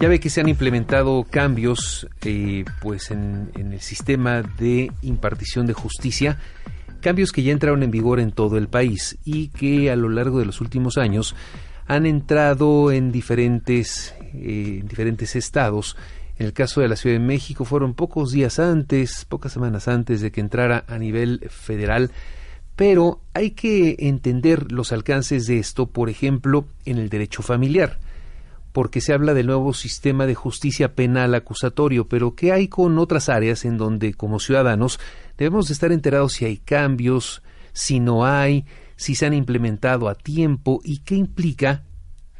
Ya ve que se han implementado cambios eh, pues en, el sistema de impartición de justicia, cambios que ya entraron en vigor en todo el país y que a lo largo de los últimos años han entrado en diferentes, eh, en diferentes estados. En el caso de la Ciudad de México fueron pocos días antes, pocas semanas antes de que entrara a nivel federal, pero hay que entender los alcances de esto, por ejemplo, en el derecho familiar porque se habla del nuevo sistema de justicia penal acusatorio, pero ¿qué hay con otras áreas en donde como ciudadanos debemos estar enterados si hay cambios, si no hay, si se han implementado a tiempo y qué implica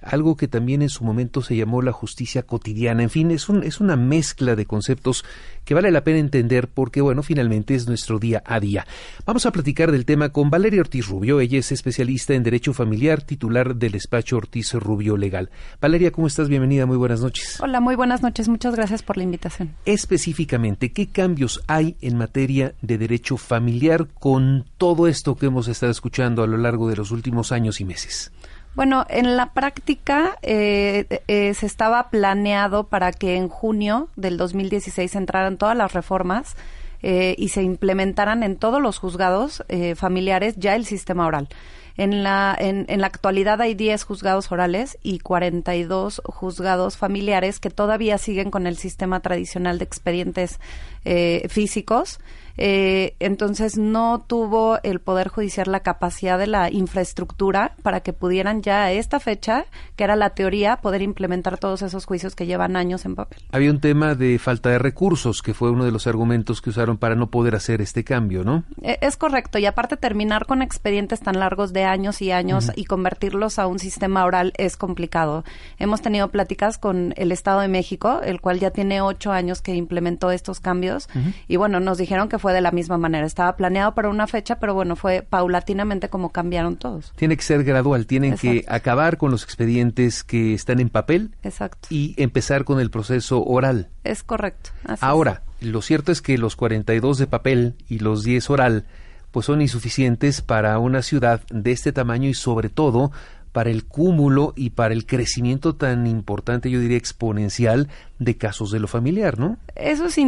algo que también en su momento se llamó la justicia cotidiana. En fin, es, un, es una mezcla de conceptos que vale la pena entender porque, bueno, finalmente es nuestro día a día. Vamos a platicar del tema con Valeria Ortiz Rubio. Ella es especialista en Derecho Familiar, titular del despacho Ortiz Rubio Legal. Valeria, ¿cómo estás? Bienvenida, muy buenas noches. Hola, muy buenas noches. Muchas gracias por la invitación. Específicamente, ¿qué cambios hay en materia de derecho familiar con todo esto que hemos estado escuchando a lo largo de los últimos años y meses? Bueno, en la práctica eh, eh, se estaba planeado para que en junio del 2016 entraran todas las reformas eh, y se implementaran en todos los juzgados eh, familiares ya el sistema oral. En la, en, en la actualidad hay 10 juzgados orales y 42 juzgados familiares que todavía siguen con el sistema tradicional de expedientes eh, físicos. Eh, entonces no tuvo el Poder Judicial la capacidad de la infraestructura para que pudieran ya a esta fecha, que era la teoría, poder implementar todos esos juicios que llevan años en papel. Había un tema de falta de recursos, que fue uno de los argumentos que usaron para no poder hacer este cambio, ¿no? Eh, es correcto, y aparte terminar con expedientes tan largos de años y años uh -huh. y convertirlos a un sistema oral es complicado. Hemos tenido pláticas con el Estado de México, el cual ya tiene ocho años que implementó estos cambios, uh -huh. y bueno, nos dijeron que fue de la misma manera. Estaba planeado para una fecha, pero bueno, fue paulatinamente como cambiaron todos. Tiene que ser gradual, tienen Exacto. que acabar con los expedientes que están en papel Exacto. y empezar con el proceso oral. Es correcto. Así Ahora, es. lo cierto es que los 42 de papel y los 10 oral pues son insuficientes para una ciudad de este tamaño y sobre todo para el cúmulo y para el crecimiento tan importante, yo diría exponencial, de casos de lo familiar, ¿no? Eso es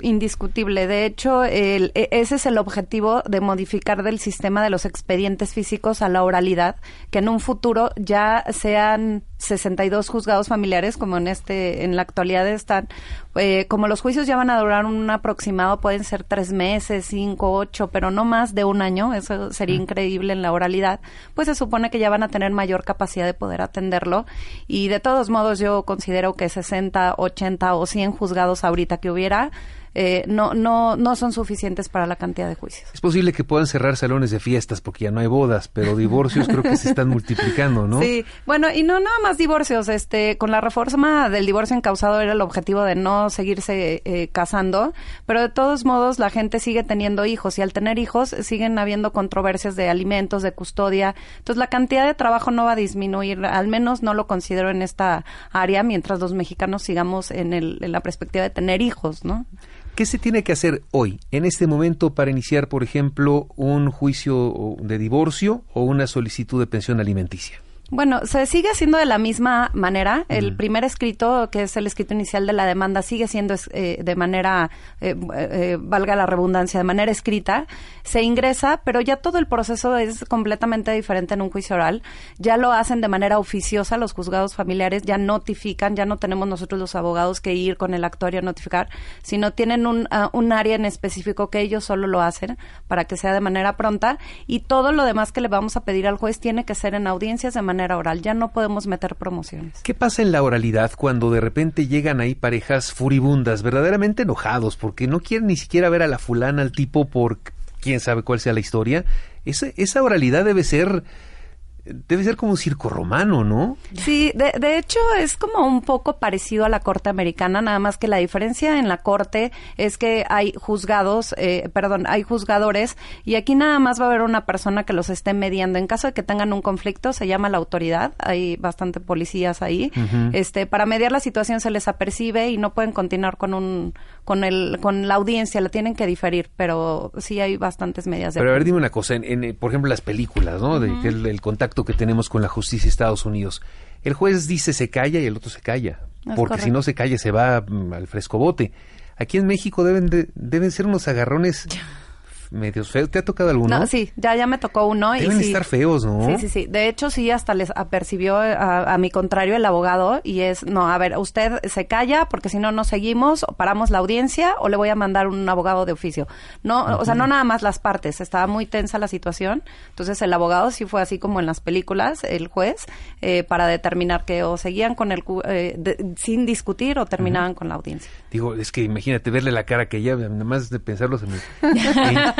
indiscutible. De hecho, el, e, ese es el objetivo de modificar del sistema de los expedientes físicos a la oralidad, que en un futuro ya sean 62 juzgados familiares, como en este, en la actualidad están. Eh, como los juicios ya van a durar un aproximado, pueden ser tres meses, cinco, ocho, pero no más de un año. Eso sería mm. increíble en la oralidad. Pues se supone que ya van a tener mayor capacidad de poder atenderlo. Y de todos modos, yo considero que 60, 80 o 100 juzgados ahorita que hubiera, eh, no, no, no son suficientes para la cantidad de juicios. Es posible que puedan cerrar salones de fiestas porque ya no hay bodas, pero divorcios creo que se están multiplicando, ¿no? Sí, bueno, y no nada más divorcios, este, con la reforma del divorcio encausado era el objetivo de no seguirse eh, casando, pero de todos modos la gente sigue teniendo hijos y al tener hijos siguen habiendo controversias de alimentos, de custodia, entonces la cantidad de trabajo no va a disminuir, al menos no lo considero en esta área mientras los mexicanos sigamos en, el, en la perspectiva de tener hijos, ¿no? ¿Qué se tiene que hacer hoy, en este momento, para iniciar, por ejemplo, un juicio de divorcio o una solicitud de pensión alimenticia? Bueno, se sigue haciendo de la misma manera. El primer escrito, que es el escrito inicial de la demanda, sigue siendo eh, de manera, eh, eh, valga la redundancia, de manera escrita. Se ingresa, pero ya todo el proceso es completamente diferente en un juicio oral. Ya lo hacen de manera oficiosa los juzgados familiares, ya notifican, ya no tenemos nosotros los abogados que ir con el actuario a notificar, sino tienen un, uh, un área en específico que ellos solo lo hacen para que sea de manera pronta y todo lo demás que le vamos a pedir al juez tiene que ser en audiencias de manera oral, ya no podemos meter promociones. ¿Qué pasa en la oralidad cuando de repente llegan ahí parejas furibundas, verdaderamente enojados, porque no quieren ni siquiera ver a la fulana, al tipo, por quién sabe cuál sea la historia? Esa, oralidad debe ser debe ser como un circo romano, ¿no? Sí, de, de, hecho es como un poco parecido a la corte americana, nada más que la diferencia en la corte es que hay juzgados, eh, perdón, hay juzgadores y aquí nada más va a haber una persona que los esté mediando. En caso de que tengan un conflicto, se llama la autoridad, hay bastante policías ahí. Este, para mediar la situación se les apercibe y no pueden continuar con un, con el, con la audiencia, la tienen que diferir, pero sí hay bastantes medidas de. Pero a ver, dime una cosa, en, por ejemplo las películas, ¿no? De, el contacto que tenemos con la justicia de Estados Unidos. El juez dice se calla y el otro se calla, porque si no se calla se va mm, al frescobote. Aquí en México deben deben ser unos agarrones medios feos. ¿Te ha tocado alguno? No, sí, ya, ya me tocó uno. Deben y estar feos, ¿no? Sí, sí, sí. De hecho, sí, hasta les apercibió a, mi contrario el abogado y es, no, a ver, usted se calla porque si no, no seguimos, o paramos la audiencia o le voy a mandar un abogado de oficio. No, o sea, no nada más las partes, estaba muy tensa la situación. Entonces, el abogado sí fue así como en las películas, el juez, eh, para determinar que o seguían con el, eh, sin discutir o terminaban con la audiencia. Digo, es que imagínate verle la cara que ya, nada más de pensarlo se me...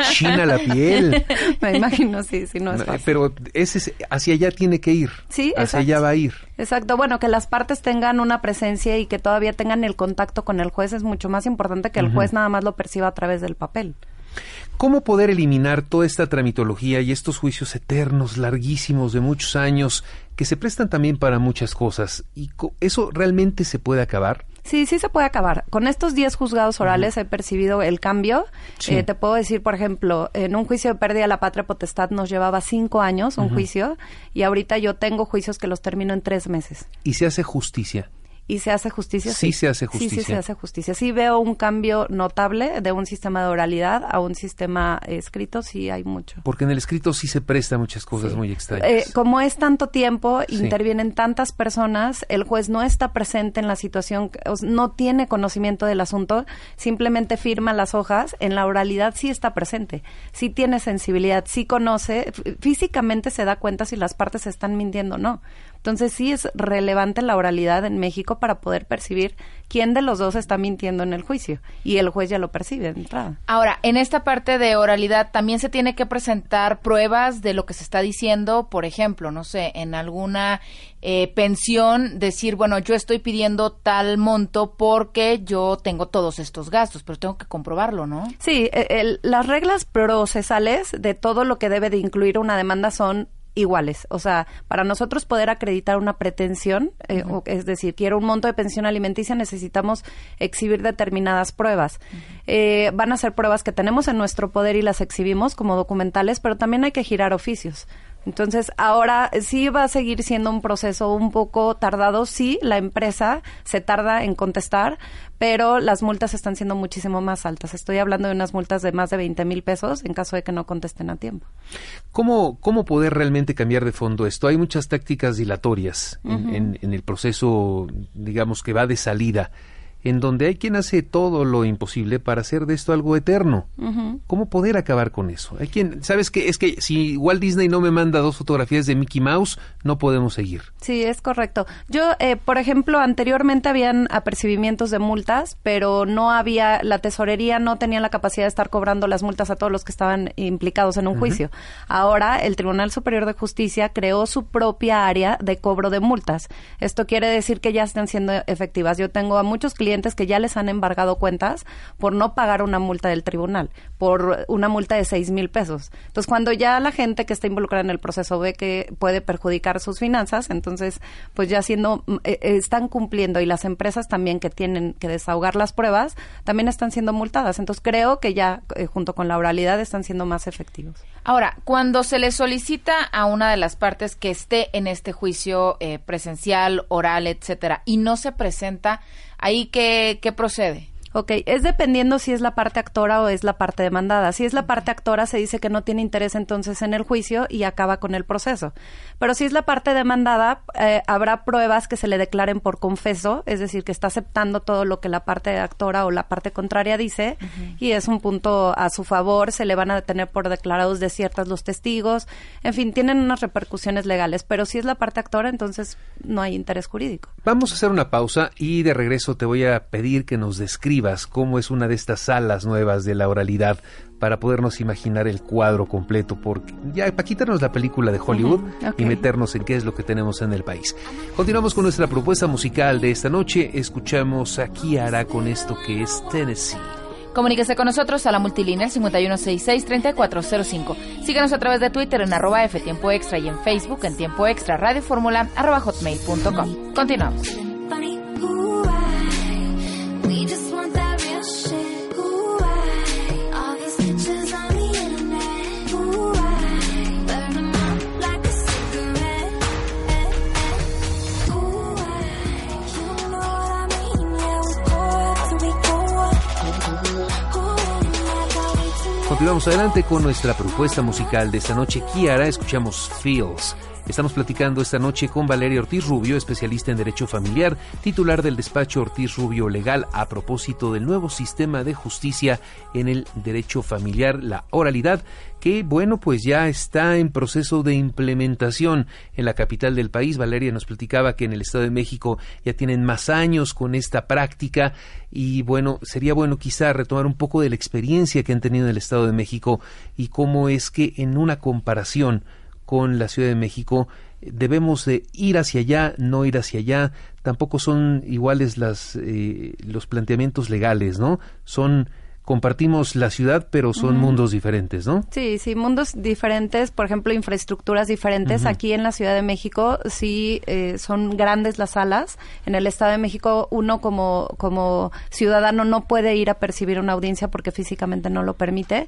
china la piel. Me imagino, sí, sí, no es Pero ese, hacia allá tiene que ir. Sí, Hacia allá va a ir. Exacto. Bueno, que las partes tengan una presencia y que todavía tengan el contacto con el juez es mucho más importante que el juez nada más lo perciba a través del papel. ¿Cómo poder eliminar toda esta tramitología y estos juicios eternos, larguísimos, de muchos años, que se prestan también para muchas cosas? ¿Y eso realmente se puede acabar? Sí, sí se puede acabar. Con estos 10 juzgados orales he percibido el cambio. Eh, te puedo decir, por ejemplo, en un juicio de pérdida de la patria potestad nos llevaba cinco años un juicio y ahorita yo tengo juicios que los termino en tres meses. ¿Y se hace justicia? ¿Y se hace justicia? Sí, se hace justicia. Sí, sí, se hace justicia. Sí veo un cambio notable de un sistema de oralidad a un sistema escrito, sí hay mucho. Porque en el escrito sí se presta muchas cosas muy extrañas. Eh, como es tanto tiempo, intervienen tantas personas, el juez no está presente en la situación, no tiene conocimiento del asunto, simplemente firma las hojas, en la oralidad sí está presente, sí tiene sensibilidad, sí conoce, físicamente se da cuenta si las partes están mintiendo o no. Entonces sí es relevante la oralidad en México para poder percibir quién de los dos está mintiendo en el juicio y el juez ya lo percibe de entrada. Ahora, en esta parte de oralidad también se tiene que presentar pruebas de lo que se está diciendo, por ejemplo, no sé, en alguna eh, pensión decir, bueno, yo estoy pidiendo tal monto porque yo tengo todos estos gastos, pero tengo que comprobarlo, ¿no? Sí, e, las reglas procesales de todo lo que debe de incluir una demanda son iguales. O sea, para nosotros poder acreditar una pretensión, eh, es decir, quiero un monto de pensión alimenticia, necesitamos exhibir determinadas pruebas. Eh, van a ser pruebas que tenemos en nuestro poder y las exhibimos como documentales, pero también hay que girar oficios. Entonces, ahora sí va a seguir siendo un proceso un poco tardado. Sí, la empresa se tarda en contestar, pero las multas están siendo muchísimo más altas. Estoy hablando de unas multas de más de 20 mil pesos en caso de que no contesten a tiempo. ¿Cómo, cómo poder realmente cambiar de fondo esto? Hay muchas tácticas dilatorias en, en el proceso, digamos, que va de salida en donde hay quien hace todo lo imposible para hacer de esto algo eterno. ¿Cómo poder acabar con eso? Hay quien, sabes que es que si Walt Disney no me manda dos fotografías de Mickey Mouse, no podemos seguir. Sí, es correcto. Yo, eh, por ejemplo, anteriormente habían apercibimientos de multas, pero no había, la tesorería no tenía la capacidad de estar cobrando las multas a todos los que estaban implicados en un juicio. Ahora, el Tribunal Superior de Justicia creó su propia área de cobro de multas. Esto quiere decir que ya están siendo efectivas. Yo tengo a muchos clientes que ya les han embargado cuentas por no pagar una multa del tribunal, por una multa de seis mil pesos. Entonces, cuando ya la gente que está involucrada en el proceso ve que puede perjudicar sus finanzas, entonces, pues ya siendo, mm, eh, eh, están cumpliendo y las empresas también que tienen que desahogar las pruebas, también están siendo multadas. Entonces, creo que ya, eh, junto con la oralidad, están siendo más efectivos. Ahora, cuando se le solicita a una de las partes que esté en este juicio presencial, oral, etcétera, y no se presenta, ¿Ahí qué, qué procede? Ok, es dependiendo si es la parte actora o es la parte demandada. Si es la parte actora, se dice que no tiene interés entonces en el juicio y acaba con el proceso. Pero si es la parte demandada, eh, habrá pruebas que se le declaren por confeso, es decir, que está aceptando todo lo que la parte actora o la parte contraria dice y es un punto a su favor, se le van a detener por declarados desiertas los testigos, en fin, tienen unas repercusiones legales. Pero si es la parte actora, entonces no hay interés jurídico. Vamos a hacer una pausa y de regreso te voy a pedir que nos describas cómo es una de estas salas nuevas de la oralidad para podernos imaginar el cuadro completo, porque ya para quitarnos la película de Hollywood y meternos en qué es lo que tenemos en el país. Continuamos con nuestra propuesta musical de esta noche. Escuchamos a Kiara con esto que es Tennessee. Comuníquese con nosotros a la multilínea 5166-3405. Síganos a través de Twitter en arroba F Tiempo Extra y en Facebook en Tiempo Extra Radio Fórmula arroba hotmail.com. Continuamos. Continuamos adelante con nuestra propuesta musical de esta noche. Kiara, escuchamos Feels. Estamos platicando esta noche con Valeria Ortiz Rubio, especialista en Derecho Familiar, titular del despacho Ortiz Rubio Legal, a propósito del nuevo sistema de justicia en el derecho familiar, la oralidad, que, bueno, pues ya está en proceso de implementación en la capital del país. Valeria nos platicaba que en el Estado de México ya tienen más años con esta práctica y, bueno, sería bueno quizá retomar un poco de la experiencia que han tenido en el Estado de México y cómo es que en una comparación con la Ciudad de México debemos de ir hacia allá, no ir hacia allá, tampoco son iguales las, eh, los planteamientos legales, ¿no? Son compartimos la ciudad, pero son mundos diferentes, ¿no? Sí, sí, mundos diferentes, por ejemplo, infraestructuras diferentes. Aquí en la Ciudad de México sí eh, son grandes las salas. En el Estado de México uno como, como ciudadano no puede ir a percibir una audiencia porque físicamente no lo permite.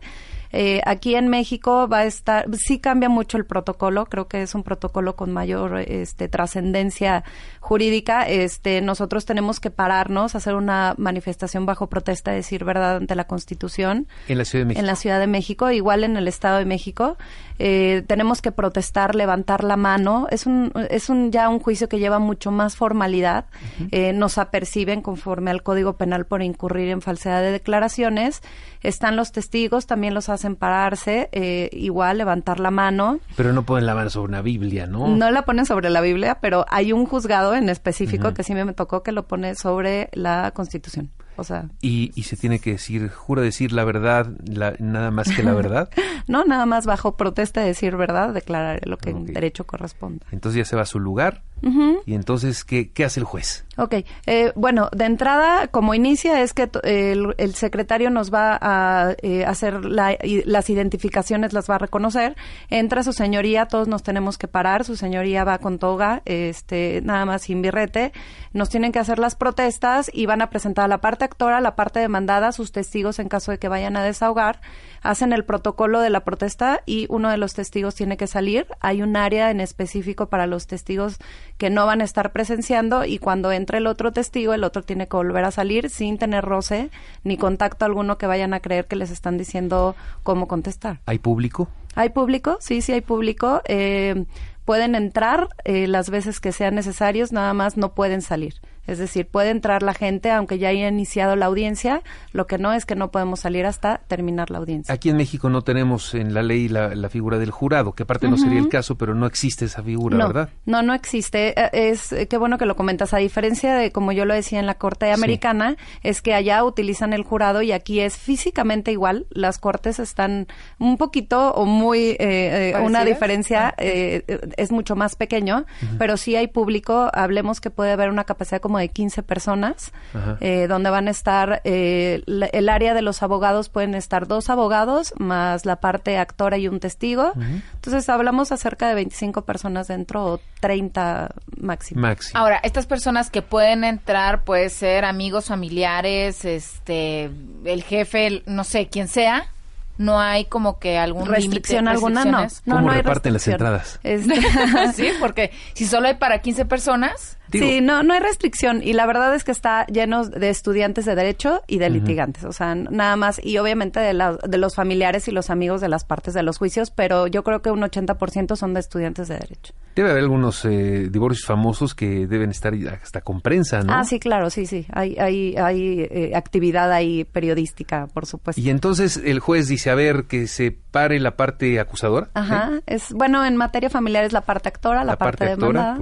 Eh, aquí en México va a estar, sí cambia mucho el protocolo, creo que es un protocolo con mayor este, trascendencia jurídica. Este, nosotros tenemos que pararnos, hacer una manifestación bajo protesta, decir verdad ante la Constitución. En la Ciudad de México. En la Ciudad de México, igual en el Estado de México. Eh, tenemos que protestar, levantar la mano. Es un, es un ya un juicio que lleva mucho más formalidad. eh, nos aperciben conforme al Código Penal por incurrir en falsedad de declaraciones. Están los testigos, también los hacen pararse, eh, igual levantar la mano. Pero no ponen la mano sobre una Biblia, ¿no? No la ponen sobre la Biblia, pero hay un juzgado en específico que sí me tocó que lo pone sobre la Constitución. O sea, y, y se tiene que decir, jura decir la verdad, la, nada más que la verdad. no, nada más bajo protesta de decir verdad, declarar lo que en derecho corresponda. Entonces ya se va a su lugar. Y entonces, ¿qué, ¿qué hace el juez? Ok, eh, bueno, de entrada, como inicia, es que el, el, secretario nos va a eh, hacer la, y las identificaciones, las va a reconocer. Entra su señoría, todos nos tenemos que parar. Su señoría va con toga, este, nada más sin birrete. Nos tienen que hacer las protestas y van a presentar a la parte actora, la parte demandada, sus testigos en caso de que vayan a desahogar. Hacen el protocolo de la protesta y uno de los testigos tiene que salir. Hay un área en específico para los testigos que no van a estar presenciando y cuando entre el otro testigo, el otro tiene que volver a salir sin tener roce ni contacto alguno que vayan a creer que les están diciendo cómo contestar. ¿Hay público? ¿Hay público? Sí, sí hay público. Eh, pueden entrar eh, las veces que sean necesarios, nada más no pueden salir. Es decir, puede entrar la gente aunque ya haya iniciado la audiencia, lo que no es que no podemos salir hasta terminar la audiencia. Aquí en México no tenemos en la ley la, la figura del jurado, que aparte uh -huh. no sería el caso, pero no existe esa figura, no, ¿verdad? No, no existe. Es qué bueno que lo comentas. A diferencia de como yo lo decía en la corte americana, sí. es que allá utilizan el jurado y aquí es físicamente igual. Las cortes están un poquito o muy eh, una diferencia ah, eh, es mucho más pequeño, uh -huh. pero sí hay público. Hablemos que puede haber una capacidad como de 15 personas, eh, donde van a estar, eh, la, el área de los abogados pueden estar dos abogados, más la parte actora y un testigo. Uh -huh. Entonces hablamos acerca de 25 personas dentro o 30 máximo. máximo. Ahora, estas personas que pueden entrar, puede ser amigos, familiares, este, el jefe, no sé, quien sea no hay como que algún restricción alguna no no no hay reparten las entradas este... sí porque si solo hay para 15 personas Digo, sí, no, no hay restricción y la verdad es que está lleno de estudiantes de derecho y de uh -huh. litigantes, o sea, nada más y obviamente de, la, de, los familiares y los amigos de las partes de los juicios, pero yo creo que un 80% son de estudiantes de derecho. Debe haber algunos eh, divorcios famosos que deben estar hasta con prensa, ¿no? Ah, sí, claro, sí, sí, hay, hay, hay eh, actividad ahí periodística, por supuesto. Y entonces el juez dice dice, a ver, que se pare la parte acusadora. Ajá, es bueno, en materia familiar es la parte actora, la, parte, demandada.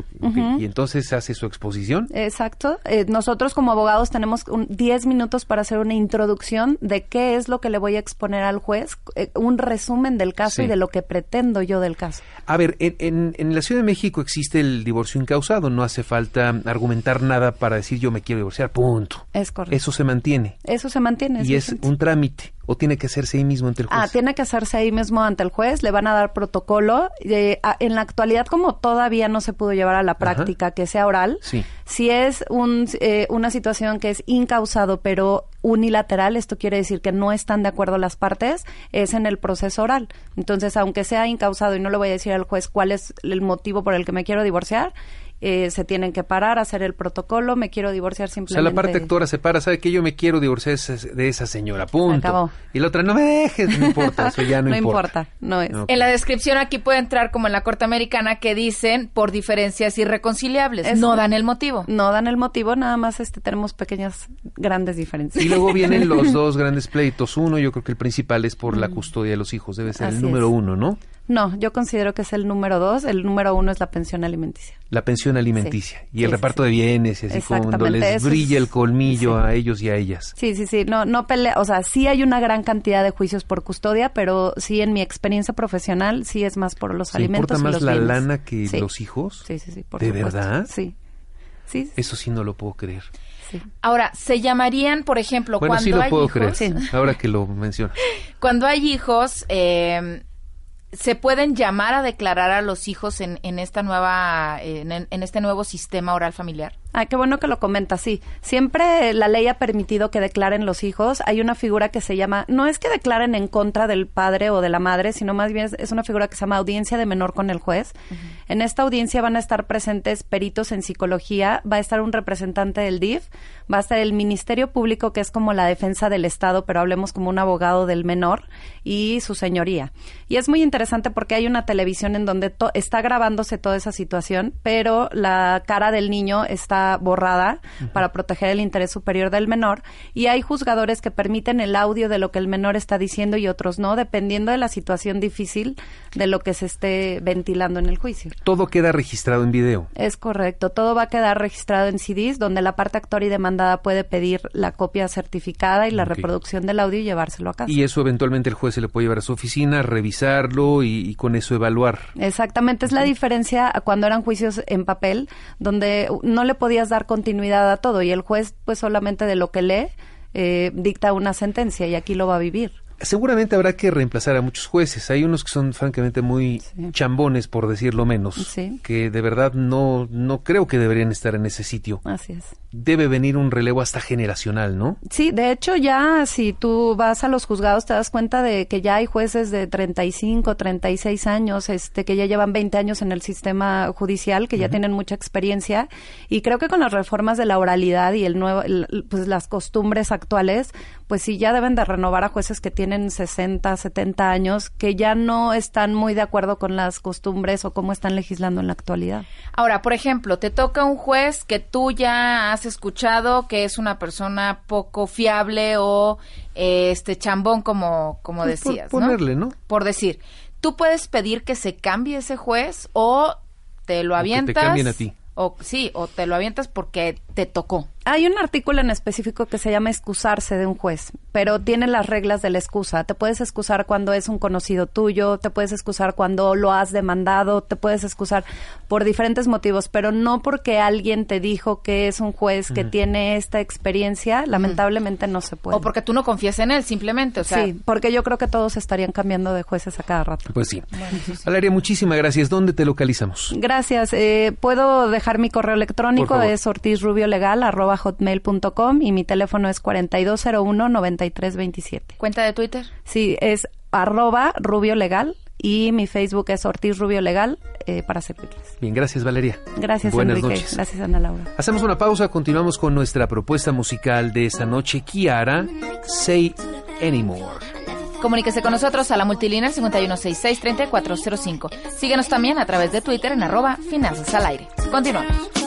Y entonces hace su exposición. Exacto. Eh, nosotros como abogados tenemos 10 minutos para hacer una introducción de qué es lo que le voy a exponer al juez, eh, un resumen del caso y de lo que pretendo yo del caso. A ver, en, en, la Ciudad de México existe el divorcio incausado, no hace falta argumentar nada para decir yo me quiero divorciar, punto. Es correcto. Eso se mantiene. Eso se mantiene. y es un trámite o tiene que hacerse ahí mismo ante el juez? Ah, tiene que hacerse ahí mismo ante el juez, le van a dar protocolo. Eh, en la actualidad, como todavía no se pudo llevar a la práctica que sea oral, si es un, eh, una situación que es incausado pero unilateral, esto quiere decir que no están de acuerdo las partes, es en el proceso oral. Entonces, aunque sea incausado y no le voy a decir al juez cuál es el motivo por el que me quiero divorciar, eh, se tienen que parar, hacer el protocolo, me quiero divorciar simplemente. O sea, la parte actora se para, ¿sabe que Yo me quiero divorciar de esa señora, punto. Y la otra, no me dejes, no importa, eso ya no, no importa. No es. En la descripción aquí puede entrar como en la Corte Americana que dicen por diferencias irreconciliables, no dan el motivo. No dan el motivo, nada más este tenemos pequeñas, grandes diferencias. Y luego vienen los dos grandes pleitos. Uno, yo creo que el principal es por la mm. custodia de los hijos, debe ser el número uno, ¿no? No, yo considero que es el número dos. El número uno es la pensión alimenticia. La pensión alimenticia y el reparto de bienes y así cuando les brilla el colmillo a ellos y a ellas. Sí, sí, sí. No, no pelea. O sea, sí hay una gran cantidad de juicios por custodia, pero sí en mi experiencia profesional sí es más por los ¿Se alimentos. ¿Importa más la lana que los hijos? Sí, sí, sí. ¿De verdad? Sí. sí. Eso sí no lo puedo creer. Ahora, se llamarían, por ejemplo, bueno, cuando sí lo hay puedo hijos, creer. Ahora que lo mencionas. Cuando hay hijos, eh, se pueden llamar a declarar a los hijos en, en esta nueva en, en, este nuevo sistema oral familiar Ah, qué bueno que lo comenta, sí. Siempre la ley ha permitido que declaren los hijos. Hay una figura que se llama, no es que declaren en contra del padre o de la madre, sino más bien es una figura que se llama audiencia de menor con el juez. En esta audiencia van a estar presentes peritos en psicología, va a estar un representante del DIF, va a estar el Ministerio Público, que es como la defensa del Estado, pero hablemos como un abogado del menor, y su señoría. Y es muy interesante porque hay una televisión en donde está grabándose toda esa situación, pero la cara del niño está borrada para proteger el interés superior del menor y hay juzgadores que permiten el audio de lo que el menor está diciendo y otros no, dependiendo de la situación difícil de lo que se esté ventilando en el juicio. Todo queda registrado en video. Es correcto, todo va a quedar registrado en CDs donde la parte actor y demandada puede pedir la copia certificada y la reproducción del audio y llevárselo a casa. Y eso eventualmente el juez se le puede llevar a su oficina, revisarlo y, y con eso evaluar. Exactamente, es la diferencia a cuando eran juicios en papel, donde no le podía podías dar continuidad a todo y el juez pues solamente de lo que lee eh, dicta una sentencia y aquí lo va a vivir seguramente habrá que reemplazar a muchos jueces. Hay unos que son francamente muy chambones, por decirlo menos, que de verdad no, no creo que deberían estar en ese sitio. Así es. Debe venir un relevo hasta generacional, ¿no? Sí, de hecho ya si tú vas a los juzgados te das cuenta de que ya hay jueces de 35, 36 años, este que ya llevan 20 años en el sistema judicial, que ya tienen mucha experiencia y creo que con las reformas de la oralidad y el nuevo pues las costumbres actuales, pues sí ya deben de renovar a jueces que tienen tienen 60, 70 años que ya no están muy de acuerdo con las costumbres o cómo están legislando en la actualidad. Ahora, por ejemplo, te toca un juez que tú ya has escuchado que es una persona poco fiable o este chambón como como pues decías, por ponerle, ¿no? Por decir, tú puedes pedir que se cambie ese juez o te lo avientas. te cambien a ti. O sí, o te lo avientas porque te tocó. Hay un artículo en específico que se llama excusarse de un juez, pero tiene las reglas de la excusa. Te puedes excusar cuando es un conocido tuyo, te puedes excusar cuando lo has demandado, te puedes excusar por diferentes motivos, pero no porque alguien te dijo que es un juez que tiene esta experiencia, lamentablemente no se puede. O porque tú no confías en él, simplemente, o sea. Sí, porque yo creo que todos estarían cambiando de jueces a cada rato. Pues sí. Valeria, muchísimas gracias. ¿Dónde te localizamos? Gracias. Eh, Puedo dejar mi correo electrónico, es ortizrubiolegal, hotmail.com y mi teléfono es 4201-9327. ¿Cuenta de Twitter? Sí, es arroba rubio legal y mi Facebook es Ortiz Rubio Legal eh, para servirles. Bien, gracias Valeria. Gracias Buenas Enrique. Noches. Gracias Ana Laura. Hacemos una pausa, continuamos con nuestra propuesta musical de esa noche, Kiara, Say Anymore. Comuníquese con nosotros a la multilínea 5166-3405. Síguenos también a través de Twitter en arroba finanzas al aire. Continuamos.